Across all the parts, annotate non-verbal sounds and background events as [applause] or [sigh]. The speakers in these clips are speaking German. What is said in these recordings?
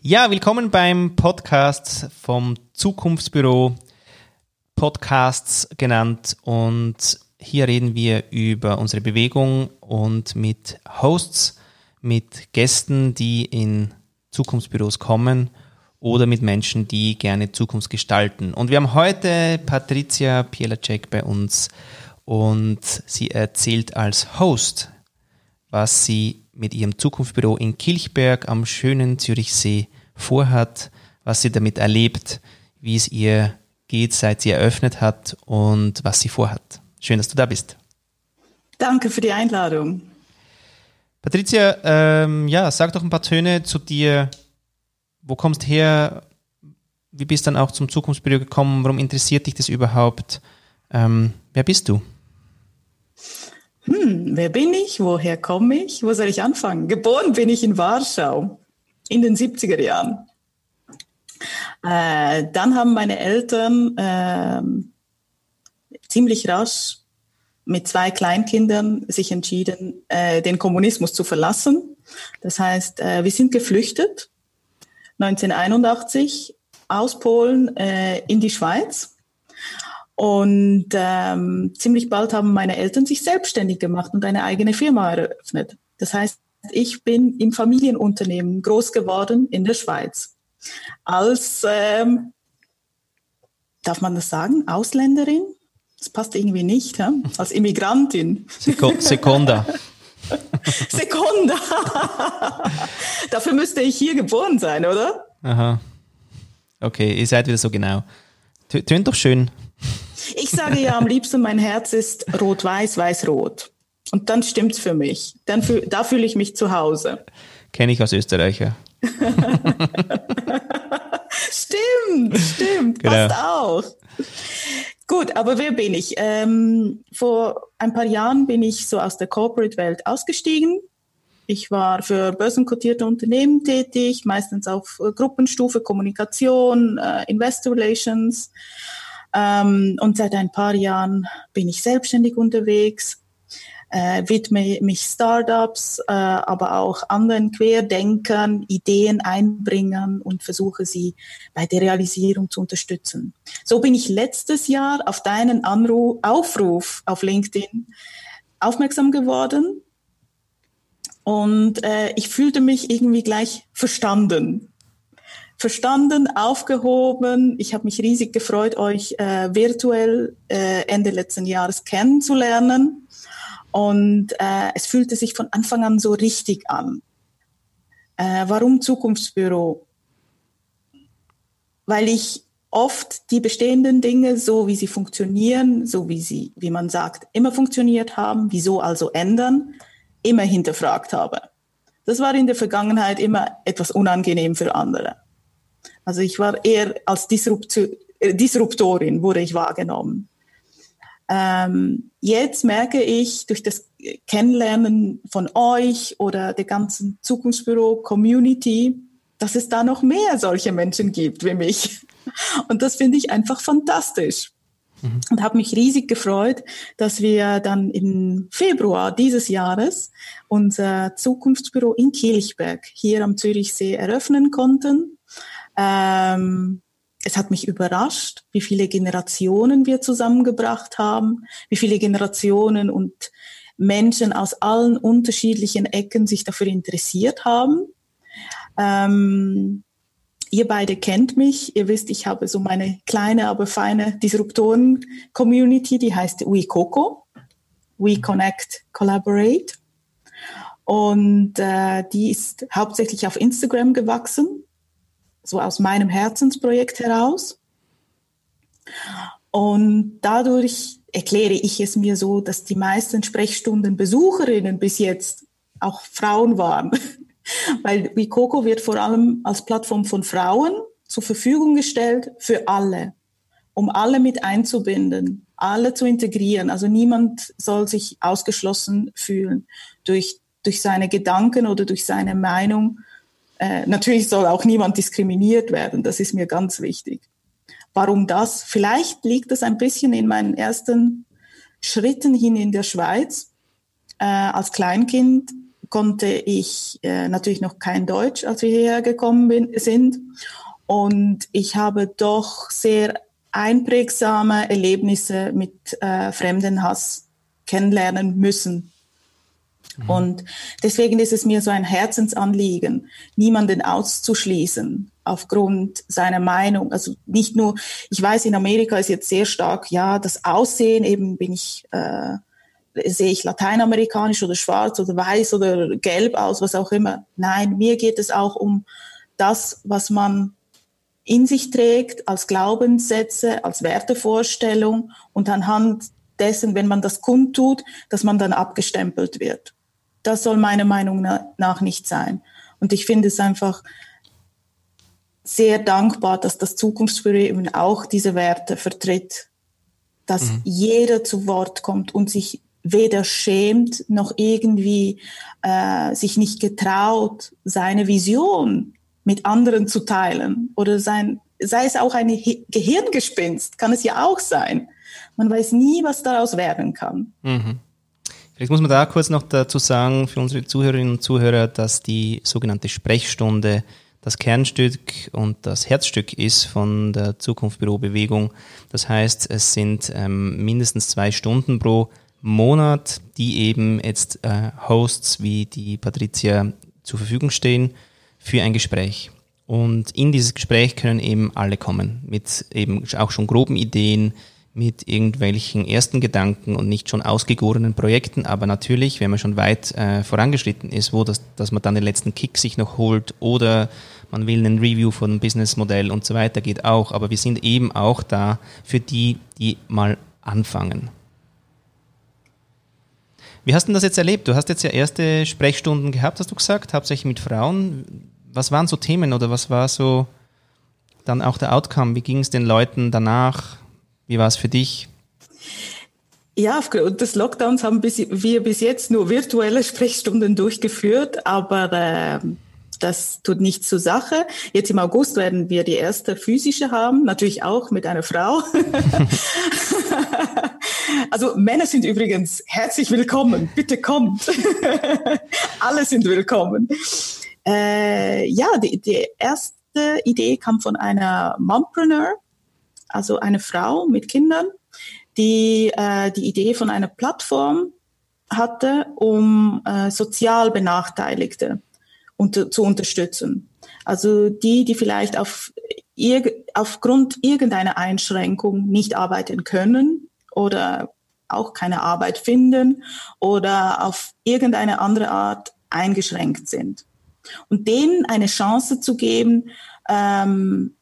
Ja, willkommen beim Podcast vom Zukunftsbüro, Podcasts genannt. Und hier reden wir über unsere Bewegung und mit Hosts, mit Gästen, die in Zukunftsbüros kommen oder mit Menschen, die gerne Zukunft gestalten. Und wir haben heute Patricia Pielacek bei uns und sie erzählt als Host, was sie mit ihrem Zukunftsbüro in Kilchberg am schönen Zürichsee vorhat, was sie damit erlebt, wie es ihr geht, seit sie eröffnet hat und was sie vorhat. Schön, dass du da bist. Danke für die Einladung. Patricia, ähm, ja, sag doch ein paar Töne zu dir. Wo kommst du her? Wie bist du dann auch zum Zukunftsbüro gekommen? Warum interessiert dich das überhaupt? Ähm, wer bist du? Hm, wer bin ich? Woher komme ich? Wo soll ich anfangen? Geboren bin ich in Warschau in den 70er Jahren. Äh, dann haben meine Eltern äh, ziemlich rasch mit zwei Kleinkindern sich entschieden, äh, den Kommunismus zu verlassen. Das heißt, äh, wir sind geflüchtet 1981 aus Polen äh, in die Schweiz und ähm, ziemlich bald haben meine Eltern sich selbstständig gemacht und eine eigene Firma eröffnet. Das heißt, ich bin im Familienunternehmen groß geworden in der Schweiz. Als, ähm, darf man das sagen, Ausländerin? Das passt irgendwie nicht, ja? als Immigrantin. Seconda. [laughs] Seconda. Dafür müsste ich hier geboren sein, oder? Aha. Okay, ihr seid wieder so genau. Tönt doch schön. Ich sage ja am liebsten, mein Herz ist rot-weiß, weiß-rot. Und dann stimmt's für mich. Dann fühl, da fühle ich mich zu Hause. Kenne ich als Österreicher. [laughs] stimmt, stimmt, genau. passt auch. Gut, aber wer bin ich? Ähm, vor ein paar Jahren bin ich so aus der Corporate-Welt ausgestiegen. Ich war für börsenkotierte Unternehmen tätig, meistens auf Gruppenstufe Kommunikation, äh, Investor Relations ähm, und seit ein paar Jahren bin ich selbstständig unterwegs, äh, widme mich Startups, äh, aber auch anderen Querdenkern, Ideen einbringen und versuche sie bei der Realisierung zu unterstützen. So bin ich letztes Jahr auf deinen Anruf, Aufruf auf LinkedIn aufmerksam geworden und äh, ich fühlte mich irgendwie gleich verstanden verstanden, aufgehoben. Ich habe mich riesig gefreut, euch äh, virtuell äh, Ende letzten Jahres kennenzulernen. Und äh, es fühlte sich von Anfang an so richtig an. Äh, warum Zukunftsbüro? Weil ich oft die bestehenden Dinge, so wie sie funktionieren, so wie sie, wie man sagt, immer funktioniert haben, wieso also ändern, immer hinterfragt habe. Das war in der Vergangenheit immer etwas unangenehm für andere. Also ich war eher als äh, Disruptorin, wurde ich wahrgenommen. Ähm, jetzt merke ich durch das Kennenlernen von euch oder der ganzen Zukunftsbüro-Community, dass es da noch mehr solche Menschen gibt wie mich. [laughs] Und das finde ich einfach fantastisch. Mhm. Und habe mich riesig gefreut, dass wir dann im Februar dieses Jahres unser Zukunftsbüro in Kilchberg hier am Zürichsee eröffnen konnten. Ähm, es hat mich überrascht, wie viele Generationen wir zusammengebracht haben, wie viele Generationen und Menschen aus allen unterschiedlichen Ecken sich dafür interessiert haben. Ähm, ihr beide kennt mich, ihr wisst, ich habe so meine kleine, aber feine Disruptoren-Community, die heißt WeCoco. We Connect, Collaborate. Und äh, die ist hauptsächlich auf Instagram gewachsen so aus meinem Herzensprojekt heraus. Und dadurch erkläre ich es mir so, dass die meisten Sprechstundenbesucherinnen bis jetzt auch Frauen waren. [laughs] Weil Wikoko wird vor allem als Plattform von Frauen zur Verfügung gestellt für alle, um alle mit einzubinden, alle zu integrieren. Also niemand soll sich ausgeschlossen fühlen durch, durch seine Gedanken oder durch seine Meinung äh, natürlich soll auch niemand diskriminiert werden, das ist mir ganz wichtig. Warum das? Vielleicht liegt es ein bisschen in meinen ersten Schritten hin in der Schweiz. Äh, als Kleinkind konnte ich äh, natürlich noch kein Deutsch, als wir hierher gekommen bin, sind. Und ich habe doch sehr einprägsame Erlebnisse mit äh, Fremdenhass kennenlernen müssen. Mhm. Und deswegen ist es mir so ein Herzensanliegen, niemanden auszuschließen aufgrund seiner Meinung. Also nicht nur, ich weiß, in Amerika ist jetzt sehr stark, ja, das Aussehen, eben bin ich, äh, sehe ich lateinamerikanisch oder schwarz oder weiß oder gelb aus, was auch immer. Nein, mir geht es auch um das, was man in sich trägt, als Glaubenssätze, als Wertevorstellung und anhand dessen, wenn man das kundtut, dass man dann abgestempelt wird. Das soll meiner Meinung nach nicht sein. Und ich finde es einfach sehr dankbar, dass das Zukunftsbüro eben auch diese Werte vertritt, dass mhm. jeder zu Wort kommt und sich weder schämt noch irgendwie äh, sich nicht getraut, seine Vision mit anderen zu teilen oder sein, sei es auch ein Gehirngespinst, kann es ja auch sein. Man weiß nie, was daraus werden kann. Mhm. Vielleicht muss man da kurz noch dazu sagen, für unsere Zuhörerinnen und Zuhörer, dass die sogenannte Sprechstunde das Kernstück und das Herzstück ist von der Zukunftsbürobewegung. Das heißt, es sind ähm, mindestens zwei Stunden pro Monat, die eben jetzt äh, Hosts wie die Patricia zur Verfügung stehen für ein Gespräch. Und in dieses Gespräch können eben alle kommen, mit eben auch schon groben Ideen, mit irgendwelchen ersten Gedanken und nicht schon ausgegorenen Projekten, aber natürlich, wenn man schon weit äh, vorangeschritten ist, wo das, dass man dann den letzten Kick sich noch holt oder man will einen Review von einem Businessmodell und so weiter, geht auch, aber wir sind eben auch da für die, die mal anfangen. Wie hast du das jetzt erlebt? Du hast jetzt ja erste Sprechstunden gehabt, hast du gesagt, hauptsächlich mit Frauen. Was waren so Themen oder was war so dann auch der Outcome? Wie ging es den Leuten danach? Wie war es für dich? Ja, aufgrund des Lockdowns haben wir bis jetzt nur virtuelle [laughs] Sprechstunden durchgeführt, aber äh, das tut nichts zur Sache. Jetzt im August werden wir die erste physische haben, natürlich auch mit einer Frau. [laughs] also Männer sind übrigens herzlich willkommen. Bitte kommt. [laughs] Alle sind willkommen. Äh, ja, die, die erste Idee kam von einer Mompreneur also eine Frau mit Kindern, die äh, die Idee von einer Plattform hatte, um äh, sozial Benachteiligte unter, zu unterstützen. Also die, die vielleicht auf irg aufgrund irgendeiner Einschränkung nicht arbeiten können oder auch keine Arbeit finden oder auf irgendeine andere Art eingeschränkt sind. Und denen eine Chance zu geben, ähm,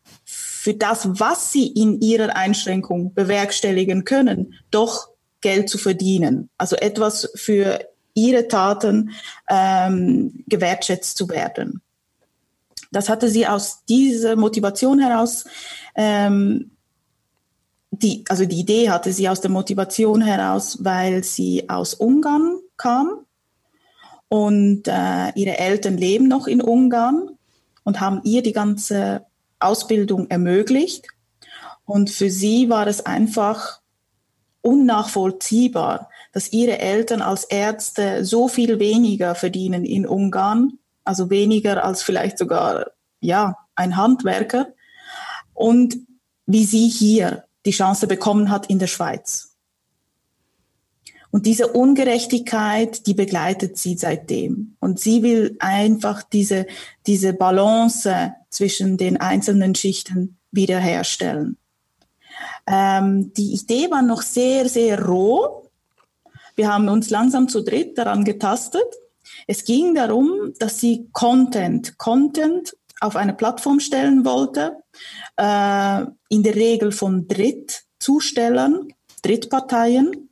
für das, was sie in ihrer Einschränkung bewerkstelligen können, doch Geld zu verdienen. Also etwas für ihre Taten ähm, gewertschätzt zu werden. Das hatte sie aus dieser Motivation heraus, ähm, die, also die Idee hatte sie aus der Motivation heraus, weil sie aus Ungarn kam und äh, ihre Eltern leben noch in Ungarn und haben ihr die ganze Ausbildung ermöglicht. Und für sie war es einfach unnachvollziehbar, dass ihre Eltern als Ärzte so viel weniger verdienen in Ungarn, also weniger als vielleicht sogar ja ein Handwerker, und wie sie hier die Chance bekommen hat in der Schweiz. Und diese Ungerechtigkeit, die begleitet sie seitdem. Und sie will einfach diese, diese Balance zwischen den einzelnen Schichten wiederherstellen. Ähm, die Idee war noch sehr, sehr roh. Wir haben uns langsam zu dritt daran getastet. Es ging darum, dass sie Content, Content auf eine Plattform stellen wollte, äh, in der Regel von Drittzustellern, Drittparteien,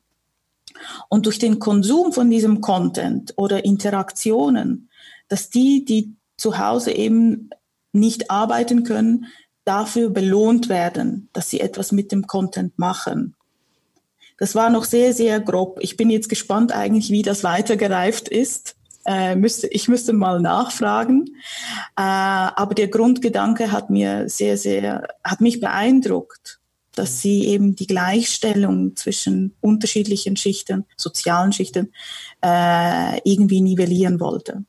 und durch den Konsum von diesem Content oder Interaktionen, dass die, die zu Hause eben nicht arbeiten können, dafür belohnt werden, dass sie etwas mit dem Content machen. Das war noch sehr, sehr grob. Ich bin jetzt gespannt eigentlich, wie das weitergereift ist. Äh, müsste, ich müsste mal nachfragen. Äh, aber der Grundgedanke hat mir sehr, sehr, hat mich beeindruckt, dass sie eben die Gleichstellung zwischen unterschiedlichen Schichten, sozialen Schichten, äh, irgendwie nivellieren wollte.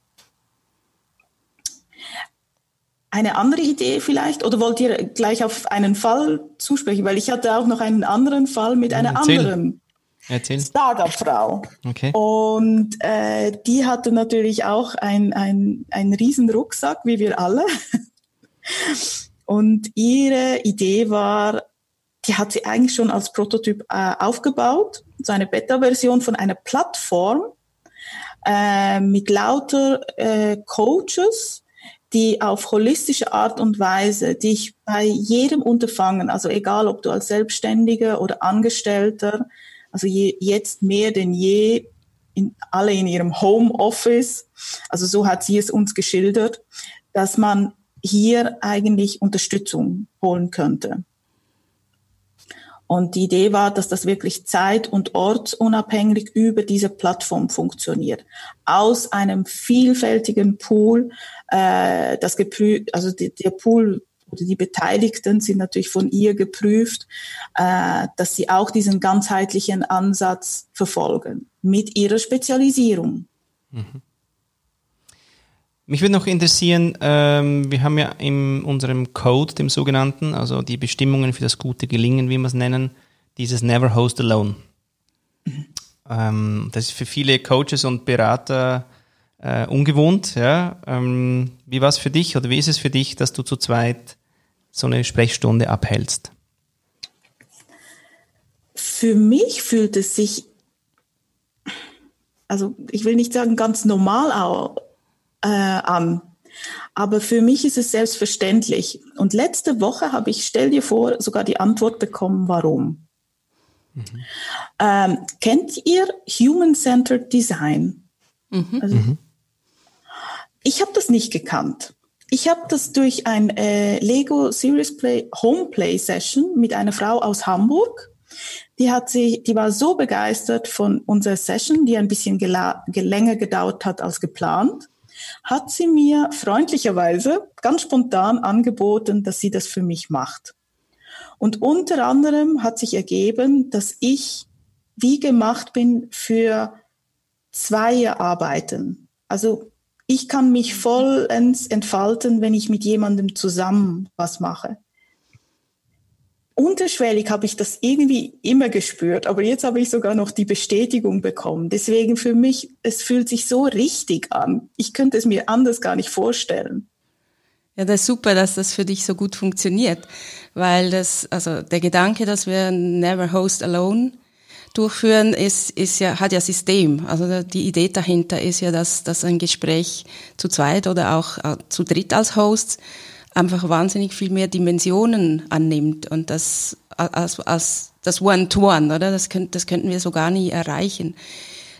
Eine andere Idee vielleicht, oder wollt ihr gleich auf einen Fall zusprechen? Weil ich hatte auch noch einen anderen Fall mit einer Erzähl. anderen Startup-Frau. Okay. Und äh, die hatte natürlich auch ein, ein, einen riesen Rucksack, wie wir alle. [laughs] Und ihre Idee war, die hat sie eigentlich schon als Prototyp äh, aufgebaut, so eine Beta-Version von einer Plattform äh, mit lauter äh, Coaches, die auf holistische Art und Weise dich bei jedem Unterfangen, also egal ob du als Selbstständiger oder Angestellter, also je, jetzt mehr denn je, in, alle in ihrem Homeoffice, also so hat sie es uns geschildert, dass man hier eigentlich Unterstützung holen könnte. Und die Idee war, dass das wirklich zeit- und ortsunabhängig über diese Plattform funktioniert. Aus einem vielfältigen Pool, äh, das geprüft, also die, der Pool oder die Beteiligten sind natürlich von ihr geprüft, äh, dass sie auch diesen ganzheitlichen Ansatz verfolgen mit ihrer Spezialisierung. Mhm. Mich würde noch interessieren, ähm, wir haben ja in unserem Code, dem sogenannten, also die Bestimmungen für das gute Gelingen, wie wir es nennen, dieses Never Host Alone. Ähm, das ist für viele Coaches und Berater äh, ungewohnt. Ja? Ähm, wie war es für dich oder wie ist es für dich, dass du zu zweit so eine Sprechstunde abhältst? Für mich fühlt es sich, also ich will nicht sagen ganz normal äh, an. Aber für mich ist es selbstverständlich. Und letzte Woche habe ich, stell dir vor, sogar die Antwort bekommen, warum. Mhm. Ähm, kennt ihr Human-Centered Design? Mhm. Also, mhm. Ich habe das nicht gekannt. Ich habe das durch ein äh, Lego Serious Play Home Play Session mit einer Frau aus Hamburg. Die hat sie, die war so begeistert von unserer Session, die ein bisschen länger gedauert hat als geplant hat sie mir freundlicherweise ganz spontan angeboten, dass sie das für mich macht. Und unter anderem hat sich ergeben, dass ich wie gemacht bin für Zweierarbeiten. Also ich kann mich vollends entfalten, wenn ich mit jemandem zusammen was mache unterschwellig habe ich das irgendwie immer gespürt, aber jetzt habe ich sogar noch die Bestätigung bekommen. Deswegen für mich, es fühlt sich so richtig an. Ich könnte es mir anders gar nicht vorstellen. Ja, das ist super, dass das für dich so gut funktioniert, weil das, also der Gedanke, dass wir Never Host Alone durchführen, ist, ist ja, hat ja System. Also die Idee dahinter ist ja, dass, dass ein Gespräch zu zweit oder auch äh, zu dritt als Hosts einfach wahnsinnig viel mehr Dimensionen annimmt und das als, als das One-to-One, -One, oder? Das, könnt, das könnten wir so gar nie erreichen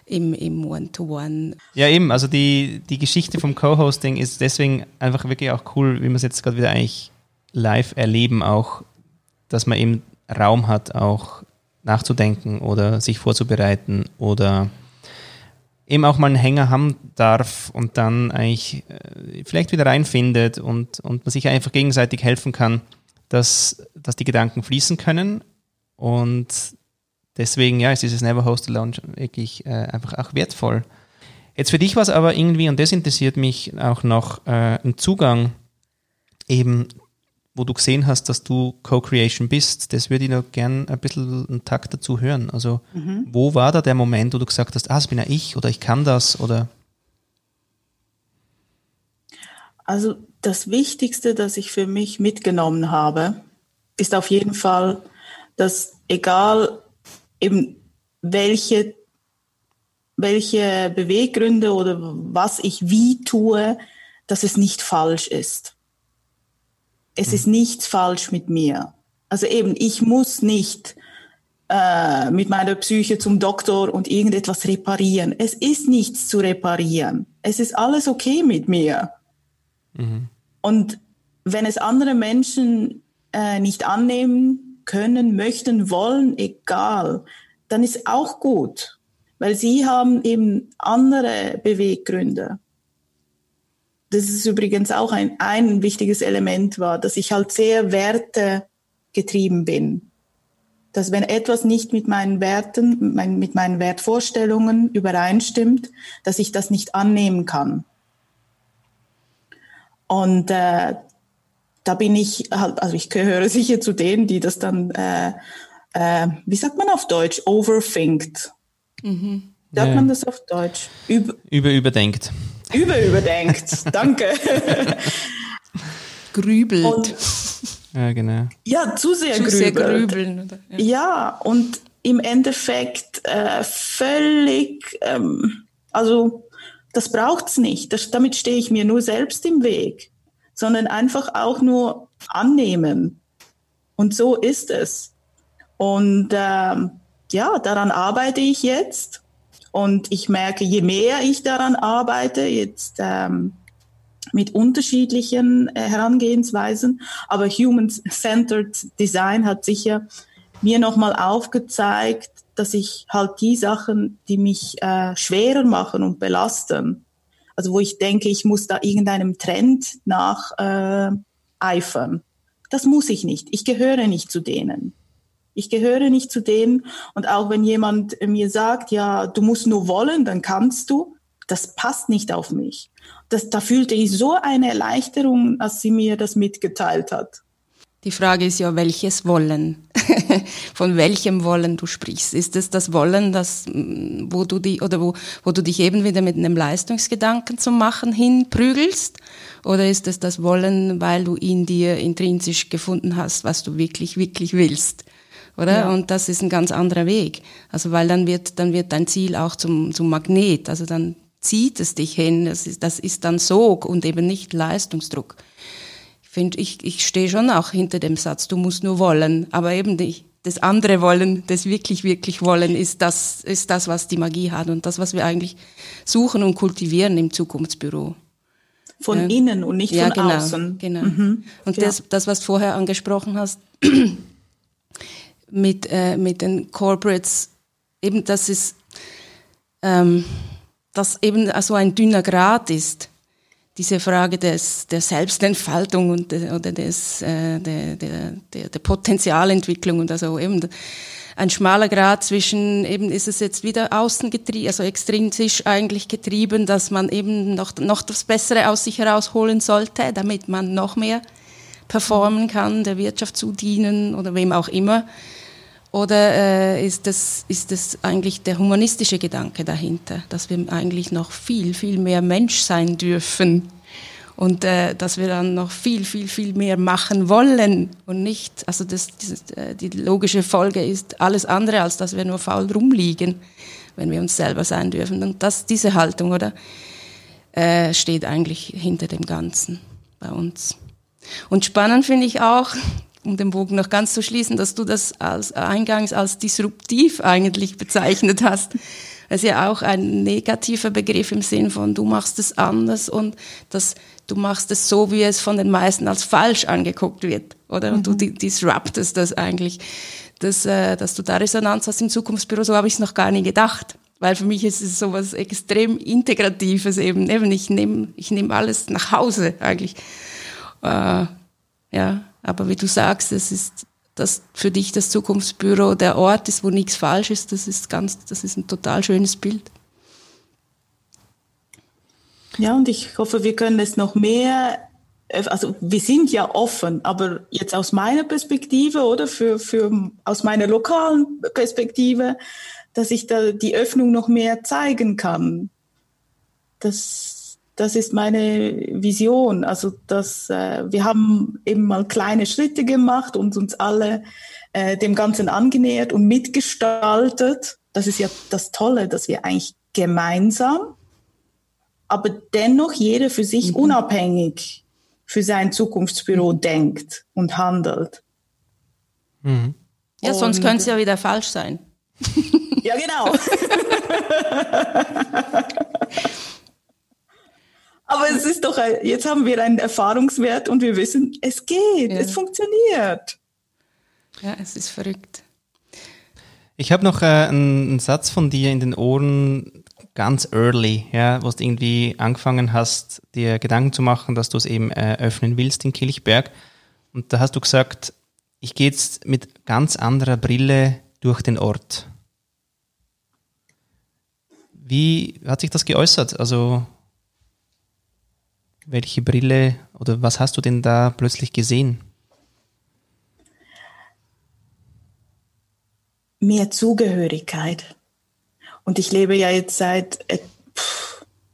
im, One-to-One. -One. Ja, eben, also die, die Geschichte vom Co-Hosting ist deswegen einfach wirklich auch cool, wie wir es jetzt gerade wieder eigentlich live erleben, auch, dass man eben Raum hat, auch nachzudenken oder sich vorzubereiten oder eben auch mal einen Hänger haben darf und dann eigentlich äh, vielleicht wieder reinfindet und, und man sich einfach gegenseitig helfen kann, dass, dass die Gedanken fließen können. Und deswegen, ja, ist dieses Never Host Alone wirklich äh, einfach auch wertvoll. Jetzt für dich war es aber irgendwie, und das interessiert mich auch noch, äh, ein Zugang eben wo du gesehen hast, dass du Co-Creation bist, das würde ich noch gern ein bisschen einen Takt dazu hören. Also, mhm. wo war da der Moment, wo du gesagt hast, ah, das bin ja ich oder ich kann das oder? Also, das Wichtigste, das ich für mich mitgenommen habe, ist auf jeden Fall, dass egal eben welche, welche Beweggründe oder was ich wie tue, dass es nicht falsch ist es ist nichts falsch mit mir. Also eben, ich muss nicht äh, mit meiner Psyche zum Doktor und irgendetwas reparieren. Es ist nichts zu reparieren. Es ist alles okay mit mir. Mhm. Und wenn es andere Menschen äh, nicht annehmen können, möchten, wollen, egal, dann ist auch gut, weil sie haben eben andere Beweggründe das ist übrigens auch ein, ein wichtiges Element war, dass ich halt sehr wertegetrieben bin. dass wenn etwas nicht mit meinen Werten, mit meinen Wertvorstellungen übereinstimmt, dass ich das nicht annehmen kann. Und äh, da bin ich halt, also ich gehöre [laughs] sicher zu denen, die das dann, äh, äh, wie sagt man auf Deutsch, overthinkt. Mhm. Sagt ja. man das auf Deutsch? Über, über überdenkt. Über überdenkt, danke. Grübelt. Und, ja, genau. Ja, zu sehr, zu grübelt. sehr grübeln. Oder? Ja. ja, und im Endeffekt äh, völlig, ähm, also das braucht's nicht. Das, damit stehe ich mir nur selbst im Weg, sondern einfach auch nur annehmen. Und so ist es. Und ähm, ja, daran arbeite ich jetzt. Und ich merke, je mehr ich daran arbeite, jetzt ähm, mit unterschiedlichen äh, Herangehensweisen, aber Human-Centered Design hat sicher mir nochmal aufgezeigt, dass ich halt die Sachen, die mich äh, schwerer machen und belasten, also wo ich denke, ich muss da irgendeinem Trend nach äh, eifern. Das muss ich nicht. Ich gehöre nicht zu denen. Ich gehöre nicht zu denen. Und auch wenn jemand mir sagt, ja, du musst nur wollen, dann kannst du, das passt nicht auf mich. Das, da fühlte ich so eine Erleichterung, als sie mir das mitgeteilt hat. Die Frage ist ja, welches Wollen? [laughs] Von welchem Wollen du sprichst? Ist es das Wollen, das, mm, wo du die, oder wo, wo du dich eben wieder mit einem Leistungsgedanken zum Machen hinprügelst? Oder ist es das Wollen, weil du in dir intrinsisch gefunden hast, was du wirklich, wirklich willst? Oder? Ja. Und das ist ein ganz anderer Weg. Also, weil dann wird, dann wird dein Ziel auch zum, zum Magnet. Also dann zieht es dich hin. Das ist, das ist dann Sog und eben nicht Leistungsdruck. Ich finde, ich, ich stehe schon auch hinter dem Satz, du musst nur wollen. Aber eben die, das andere Wollen, das wirklich, wirklich Wollen, ist das, ist das, was die Magie hat und das, was wir eigentlich suchen und kultivieren im Zukunftsbüro. Von ja. innen und nicht ja, von genau, außen. Genau. Mhm. Und ja. das, das, was du vorher angesprochen hast, mit, äh, mit den Corporates, eben das ist, ähm, dass eben so ein dünner Grad ist, diese Frage des, der Selbstentfaltung und de, oder des, äh, der, der, der, der Potenzialentwicklung und also eben ein schmaler Grad zwischen eben ist es jetzt wieder außen getrieben, also extrinsisch eigentlich getrieben, dass man eben noch, noch das Bessere aus sich herausholen sollte, damit man noch mehr performen kann, der Wirtschaft zudienen oder wem auch immer. Oder äh, ist, das, ist das eigentlich der humanistische Gedanke dahinter, dass wir eigentlich noch viel, viel mehr Mensch sein dürfen und äh, dass wir dann noch viel, viel, viel mehr machen wollen und nicht, also das, das, äh, die logische Folge ist alles andere, als dass wir nur faul rumliegen, wenn wir uns selber sein dürfen. Und das, diese Haltung, oder, äh, steht eigentlich hinter dem Ganzen bei uns. Und spannend finde ich auch, um den Bogen noch ganz zu schließen, dass du das als eingangs als disruptiv eigentlich bezeichnet hast. Das ist ja auch ein negativer Begriff im Sinn von, du machst es anders und das, du machst es so, wie es von den meisten als falsch angeguckt wird, oder? Und mhm. du disruptest das eigentlich, dass, äh, dass du da Resonanz hast im Zukunftsbüro, so habe ich es noch gar nie gedacht. Weil für mich ist es so was extrem Integratives eben. eben ich nehme ich nehm alles nach Hause eigentlich. Äh, ja, aber wie du sagst, es ist dass für dich das Zukunftsbüro der Ort ist, wo nichts falsch ist, das ist ganz, das ist ein total schönes Bild. Ja, und ich hoffe, wir können es noch mehr, also wir sind ja offen, aber jetzt aus meiner Perspektive oder für, für, aus meiner lokalen Perspektive, dass ich da die Öffnung noch mehr zeigen kann. Das, das ist meine Vision. Also dass äh, wir haben eben mal kleine Schritte gemacht und uns alle äh, dem Ganzen angenähert und mitgestaltet. Das ist ja das Tolle, dass wir eigentlich gemeinsam, aber dennoch jeder für sich mhm. unabhängig für sein Zukunftsbüro mhm. denkt und handelt. Mhm. Ja, sonst könnte es ja wieder falsch sein. Ja, genau. [laughs] [laughs] Aber es ist doch, jetzt haben wir einen Erfahrungswert und wir wissen, es geht, ja. es funktioniert. Ja, es ist verrückt. Ich habe noch äh, einen, einen, Satz von dir in den Ohren, ganz early, ja, wo du irgendwie angefangen hast, dir Gedanken zu machen, dass du es eben äh, öffnen willst in Kilchberg. Und da hast du gesagt, ich gehe jetzt mit ganz anderer Brille durch den Ort. Wie hat sich das geäußert? Also welche Brille oder was hast du denn da plötzlich gesehen? Mehr Zugehörigkeit. Und ich lebe ja jetzt seit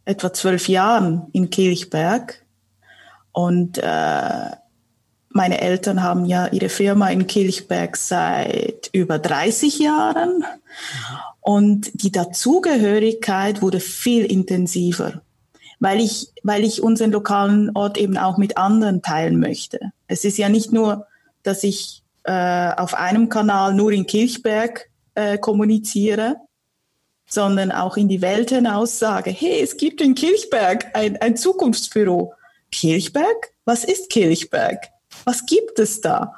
etwa zwölf Jahren in Kilchberg. Und äh, meine Eltern haben ja ihre Firma in Kilchberg seit über 30 Jahren. Und die Dazugehörigkeit wurde viel intensiver weil ich, weil ich unseren lokalen Ort eben auch mit anderen teilen möchte. Es ist ja nicht nur, dass ich äh, auf einem Kanal nur in Kirchberg äh, kommuniziere, sondern auch in die Welt hinaus sage, hey, es gibt in Kirchberg ein, ein Zukunftsbüro. Kirchberg? Was ist Kirchberg? Was gibt es da?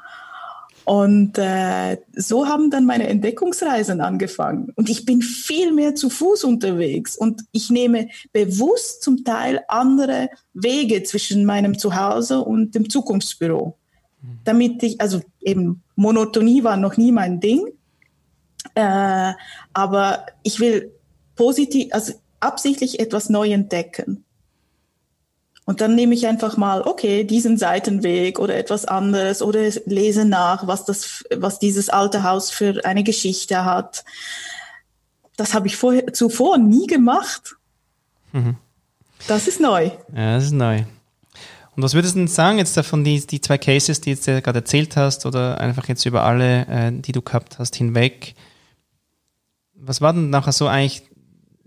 Und äh, so haben dann meine Entdeckungsreisen angefangen. Und ich bin viel mehr zu Fuß unterwegs und ich nehme bewusst zum Teil andere Wege zwischen meinem Zuhause und dem Zukunftsbüro. Damit ich, also eben Monotonie war noch nie mein Ding, äh, aber ich will positiv, also absichtlich etwas neu entdecken. Und dann nehme ich einfach mal, okay, diesen Seitenweg oder etwas anderes oder lese nach, was das, was dieses alte Haus für eine Geschichte hat. Das habe ich vorher, zuvor nie gemacht. Mhm. Das ist neu. Ja, das ist neu. Und was würdest du denn sagen jetzt davon, die, die zwei Cases, die jetzt gerade erzählt hast, oder einfach jetzt über alle, äh, die du gehabt hast, hinweg? Was war denn nachher so eigentlich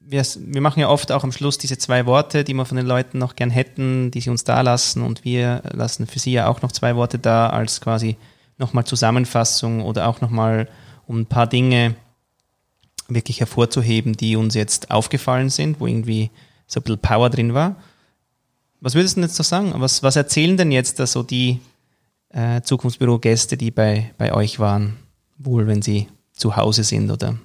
wir, wir machen ja oft auch am Schluss diese zwei Worte, die wir von den Leuten noch gern hätten, die sie uns da lassen und wir lassen für sie ja auch noch zwei Worte da als quasi nochmal Zusammenfassung oder auch nochmal um ein paar Dinge wirklich hervorzuheben, die uns jetzt aufgefallen sind, wo irgendwie so ein bisschen Power drin war. Was würdest du denn jetzt so sagen? Was, was erzählen denn jetzt da so die äh, Zukunftsbüro-Gäste, die bei, bei euch waren, wohl wenn sie zu Hause sind oder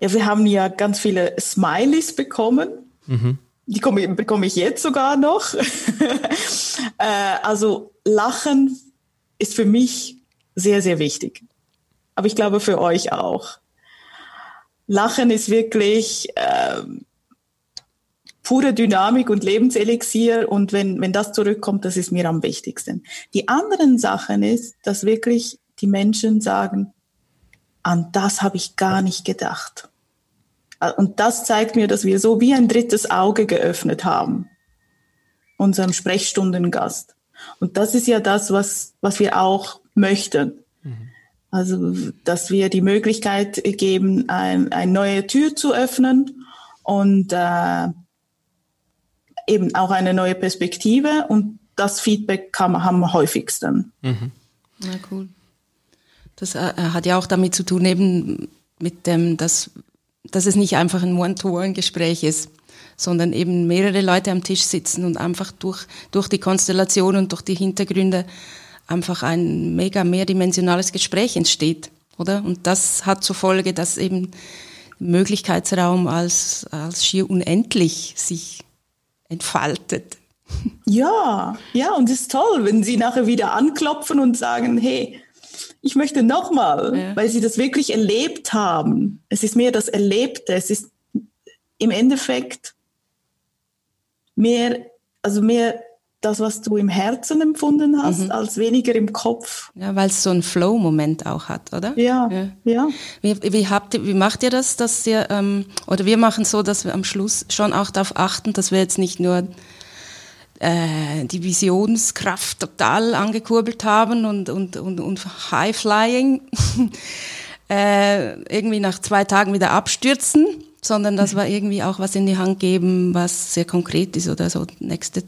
ja, wir haben ja ganz viele Smileys bekommen. Mhm. Die komme, bekomme ich jetzt sogar noch. [laughs] äh, also Lachen ist für mich sehr, sehr wichtig. Aber ich glaube für euch auch. Lachen ist wirklich äh, pure Dynamik und Lebenselixier. Und wenn, wenn das zurückkommt, das ist mir am wichtigsten. Die anderen Sachen ist, dass wirklich die Menschen sagen, an das habe ich gar nicht gedacht. Und das zeigt mir, dass wir so wie ein drittes Auge geöffnet haben, unserem Sprechstundengast. Und das ist ja das, was, was wir auch möchten. Mhm. Also, dass wir die Möglichkeit geben, ein, eine neue Tür zu öffnen und äh, eben auch eine neue Perspektive. Und das Feedback kam, haben wir häufigsten. Mhm. Na cool. Das äh, hat ja auch damit zu tun, eben mit dem, dass dass es nicht einfach ein One-to-One-Gespräch ist, sondern eben mehrere Leute am Tisch sitzen und einfach durch, durch die Konstellation und durch die Hintergründe einfach ein mega mehrdimensionales Gespräch entsteht, oder? Und das hat zur Folge, dass eben Möglichkeitsraum als, als schier unendlich sich entfaltet. Ja, ja, und ist toll, wenn sie nachher wieder anklopfen und sagen, hey, ich möchte nochmal, ja. weil sie das wirklich erlebt haben. Es ist mehr das Erlebte. Es ist im Endeffekt mehr, also mehr das, was du im Herzen empfunden hast, mhm. als weniger im Kopf. Ja, weil es so einen Flow-Moment auch hat, oder? Ja, ja. ja. Wie, wie, habt ihr, wie macht ihr das, dass ihr, ähm, oder wir machen so, dass wir am Schluss schon auch darauf achten, dass wir jetzt nicht nur äh, die Visionskraft total angekurbelt haben und, und, und, und High Flying [laughs] äh, irgendwie nach zwei Tagen wieder abstürzen, sondern dass wir irgendwie auch was in die Hand geben, was sehr konkret ist oder so nächste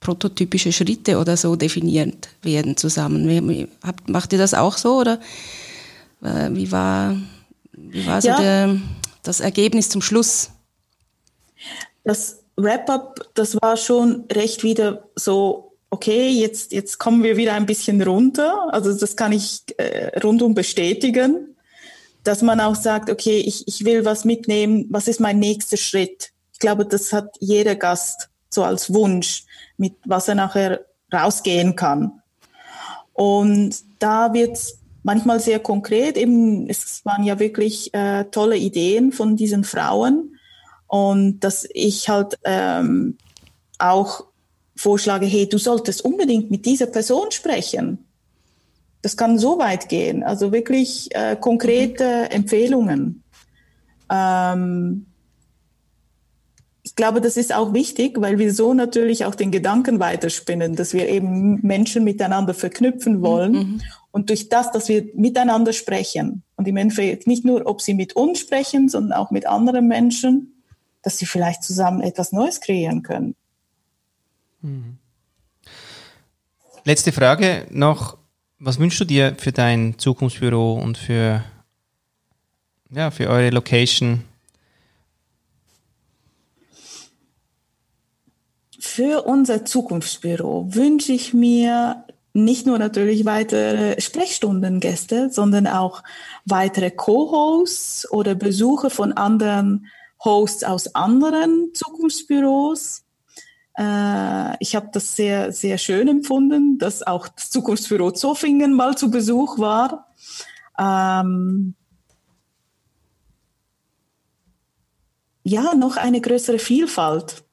prototypische Schritte oder so definiert werden zusammen. Habt, macht ihr das auch so oder äh, wie war, wie war so ja. der, das Ergebnis zum Schluss? Das Wrap-up, das war schon recht wieder so, okay, jetzt, jetzt kommen wir wieder ein bisschen runter. Also das kann ich äh, rundum bestätigen, dass man auch sagt, okay, ich, ich will was mitnehmen, was ist mein nächster Schritt? Ich glaube, das hat jeder Gast so als Wunsch, mit was er nachher rausgehen kann. Und da wird es manchmal sehr konkret. Eben, es waren ja wirklich äh, tolle Ideen von diesen Frauen. Und dass ich halt ähm, auch vorschlage, hey, du solltest unbedingt mit dieser Person sprechen. Das kann so weit gehen. Also wirklich äh, konkrete Empfehlungen. Ähm, ich glaube, das ist auch wichtig, weil wir so natürlich auch den Gedanken weiterspinnen, dass wir eben Menschen miteinander verknüpfen wollen. Mhm. Und durch das, dass wir miteinander sprechen und im Endeffekt nicht nur, ob sie mit uns sprechen, sondern auch mit anderen Menschen, dass sie vielleicht zusammen etwas Neues kreieren können. Mhm. Letzte Frage noch. Was wünschst du dir für dein Zukunftsbüro und für, ja, für eure Location Für unser Zukunftsbüro wünsche ich mir nicht nur natürlich weitere Sprechstundengäste, sondern auch weitere Co-Hosts oder Besuche von anderen Hosts aus anderen Zukunftsbüros. Äh, ich habe das sehr, sehr schön empfunden, dass auch das Zukunftsbüro Zofingen mal zu Besuch war. Ähm ja, noch eine größere Vielfalt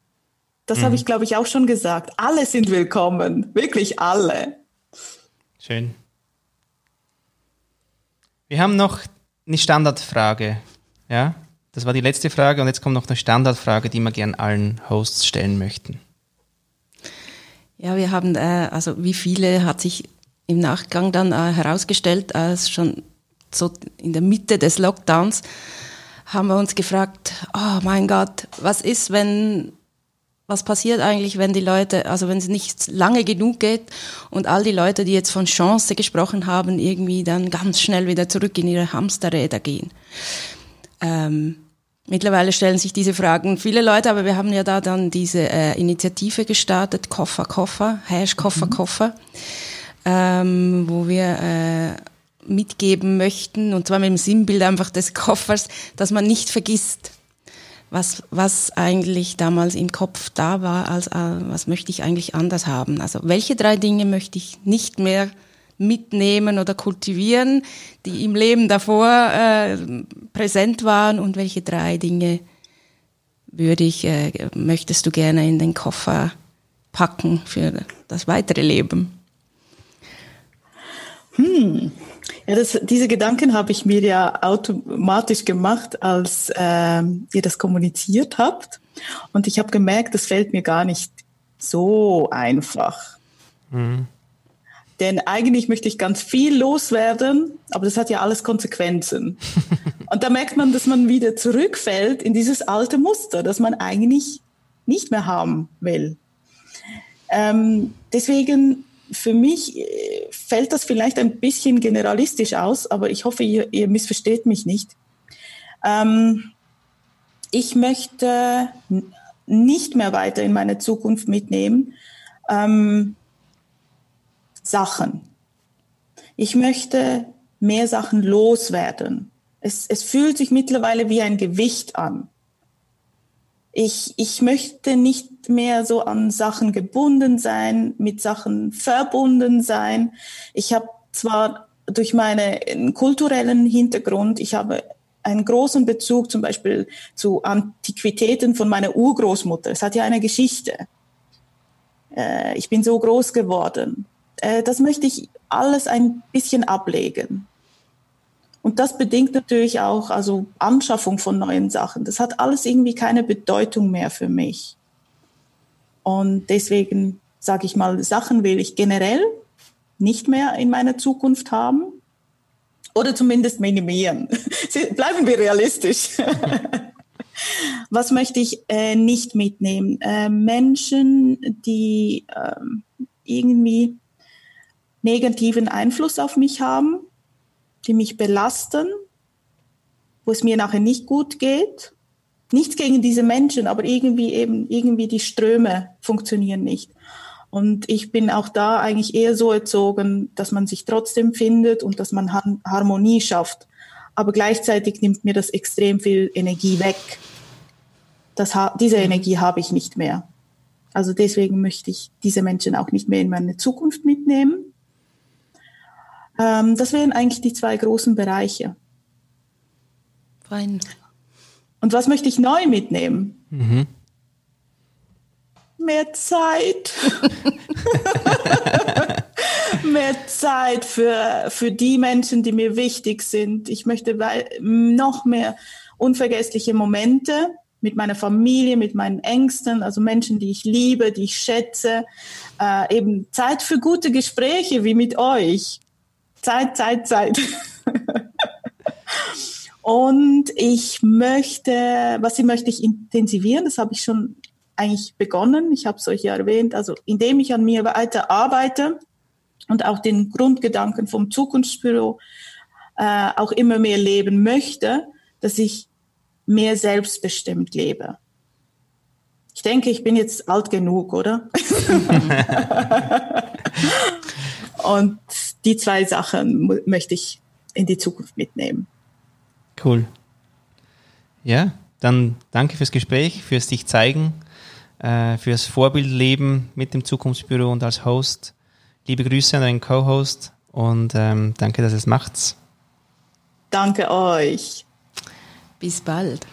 das mhm. habe ich, glaube ich, auch schon gesagt. Alle sind willkommen. Wirklich alle. Schön. Wir haben noch eine Standardfrage. Ja, das war die letzte Frage und jetzt kommt noch eine Standardfrage, die wir gern allen Hosts stellen möchten. Ja, wir haben, äh, also wie viele hat sich im Nachgang dann äh, herausgestellt, als schon so in der Mitte des Lockdowns haben wir uns gefragt, oh mein Gott, was ist, wenn was passiert eigentlich, wenn die Leute, also wenn es nicht lange genug geht und all die Leute, die jetzt von Chance gesprochen haben, irgendwie dann ganz schnell wieder zurück in ihre Hamsterräder gehen. Ähm, mittlerweile stellen sich diese Fragen viele Leute, aber wir haben ja da dann diese äh, Initiative gestartet, Koffer, Koffer, Hash Koffer, mhm. Koffer, ähm, wo wir äh, mitgeben möchten, und zwar mit dem Sinnbild einfach des Koffers, dass man nicht vergisst, was, was eigentlich damals im Kopf da war, als äh, was möchte ich eigentlich anders haben. Also welche drei Dinge möchte ich nicht mehr mitnehmen oder kultivieren, die im Leben davor äh, präsent waren und welche drei Dinge würde ich, äh, möchtest du gerne in den Koffer packen für das weitere Leben? Hm, ja, das, diese Gedanken habe ich mir ja automatisch gemacht, als äh, ihr das kommuniziert habt. Und ich habe gemerkt, das fällt mir gar nicht so einfach. Mhm. Denn eigentlich möchte ich ganz viel loswerden, aber das hat ja alles Konsequenzen. [laughs] Und da merkt man, dass man wieder zurückfällt in dieses alte Muster, das man eigentlich nicht mehr haben will. Ähm, deswegen für mich äh, fällt das vielleicht ein bisschen generalistisch aus, aber ich hoffe, ihr, ihr missversteht mich nicht. Ähm, ich möchte nicht mehr weiter in meine Zukunft mitnehmen ähm, Sachen. Ich möchte mehr Sachen loswerden. Es, es fühlt sich mittlerweile wie ein Gewicht an ich, ich möchte nicht mehr so an Sachen gebunden sein, mit Sachen verbunden sein. Ich habe zwar durch meinen kulturellen Hintergrund, ich habe einen großen Bezug zum Beispiel zu Antiquitäten von meiner Urgroßmutter. Es hat ja eine Geschichte. Äh, ich bin so groß geworden. Äh, das möchte ich alles ein bisschen ablegen. Und das bedingt natürlich auch also Anschaffung von neuen Sachen. Das hat alles irgendwie keine Bedeutung mehr für mich. Und deswegen sage ich mal, Sachen will ich generell nicht mehr in meiner Zukunft haben oder zumindest minimieren. [laughs] Bleiben wir realistisch. [laughs] Was möchte ich äh, nicht mitnehmen? Äh, Menschen, die äh, irgendwie negativen Einfluss auf mich haben, die mich belasten, wo es mir nachher nicht gut geht. Nichts gegen diese Menschen, aber irgendwie eben, irgendwie die Ströme funktionieren nicht. Und ich bin auch da eigentlich eher so erzogen, dass man sich trotzdem findet und dass man Harmonie schafft. Aber gleichzeitig nimmt mir das extrem viel Energie weg. Das, diese Energie habe ich nicht mehr. Also deswegen möchte ich diese Menschen auch nicht mehr in meine Zukunft mitnehmen. Ähm, das wären eigentlich die zwei großen Bereiche. Fein. Und was möchte ich neu mitnehmen? Mhm. Mehr Zeit. [laughs] mehr Zeit für, für die Menschen, die mir wichtig sind. Ich möchte noch mehr unvergessliche Momente mit meiner Familie, mit meinen Ängsten, also Menschen, die ich liebe, die ich schätze. Äh, eben Zeit für gute Gespräche wie mit euch. Zeit, Zeit, Zeit. [laughs] Und ich möchte, was ich möchte ich intensivieren, das habe ich schon eigentlich begonnen. Ich habe es euch ja erwähnt, also indem ich an mir weiter arbeite und auch den Grundgedanken vom Zukunftsbüro äh, auch immer mehr leben möchte, dass ich mehr selbstbestimmt lebe. Ich denke, ich bin jetzt alt genug, oder? [laughs] Und die zwei Sachen möchte ich in die Zukunft mitnehmen. Cool. Ja, dann danke fürs Gespräch, fürs dich zeigen, äh, fürs Vorbildleben mit dem Zukunftsbüro und als Host. Liebe Grüße an deinen Co-Host und ähm, danke, dass es macht's. Danke euch. Bis bald.